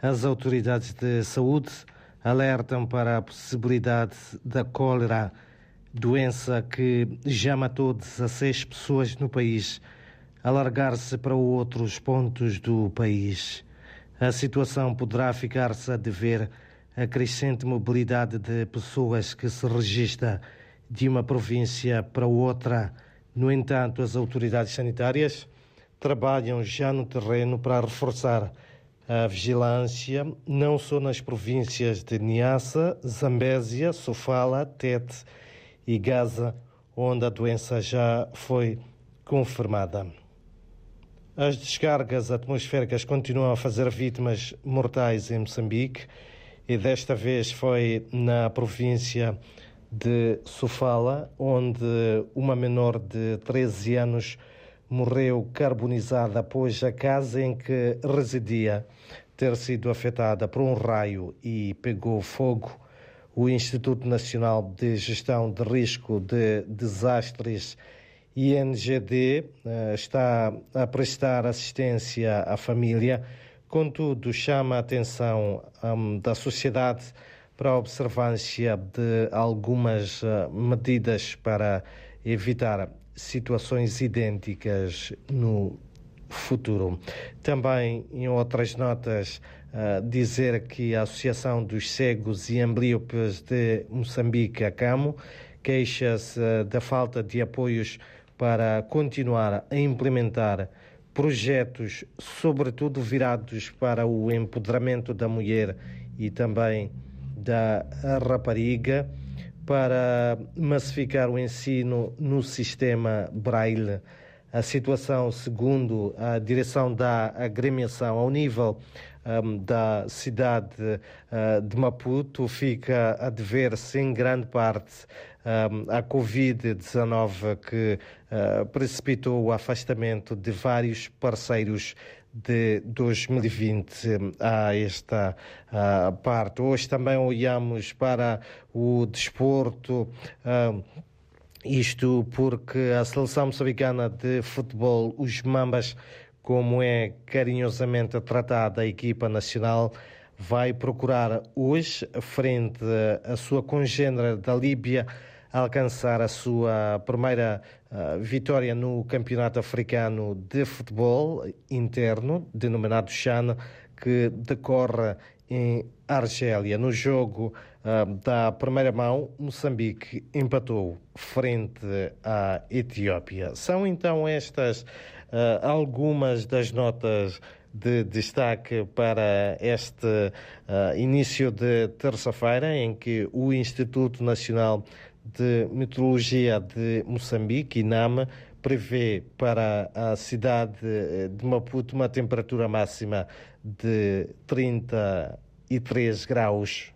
As autoridades de saúde alertam para a possibilidade da cólera, doença que já matou 16 pessoas no país, alargar-se para outros pontos do país. A situação poderá ficar-se a dever a crescente mobilidade de pessoas que se registra de uma província para outra. No entanto, as autoridades sanitárias trabalham já no terreno para reforçar a vigilância, não só nas províncias de Niassa, Zambésia, Sofala, Tete e Gaza, onde a doença já foi confirmada. As descargas atmosféricas continuam a fazer vítimas mortais em Moçambique e desta vez foi na província de Sofala, onde uma menor de 13 anos morreu carbonizada após a casa em que residia ter sido afetada por um raio e pegou fogo. O Instituto Nacional de Gestão de Risco de Desastres, INGD, eh, está a prestar assistência à família, contudo, chama a atenção um, da sociedade para a observância de algumas uh, medidas para evitar situações idênticas no futuro. Também, em outras notas, uh, dizer que a Associação dos Cegos e Amblíopes de Moçambique, a CAMO, queixa-se uh, da falta de apoios para continuar a implementar projetos, sobretudo virados para o empoderamento da mulher e também da rapariga para massificar o ensino no sistema Braille. A situação, segundo a direção da agremiação, ao nível um, da cidade uh, de Maputo, fica a dever-se em grande parte um, à Covid-19, que uh, precipitou o afastamento de vários parceiros de 2020 a esta uh, parte. Hoje também olhamos para o desporto. Uh, isto porque a seleção moçambicana de futebol, os Mambas, como é carinhosamente tratada a equipa nacional, vai procurar hoje, frente à sua congênere da Líbia, alcançar a sua primeira uh, vitória no Campeonato Africano de Futebol interno, denominado CHAN, que decorre em Argélia. No jogo uh, da primeira mão, Moçambique empatou frente à Etiópia. São então estas uh, algumas das notas de destaque para este uh, início de terça-feira, em que o Instituto Nacional de Meteorologia de Moçambique, INAMA, prevê para a cidade de Maputo uma temperatura máxima de 33 graus.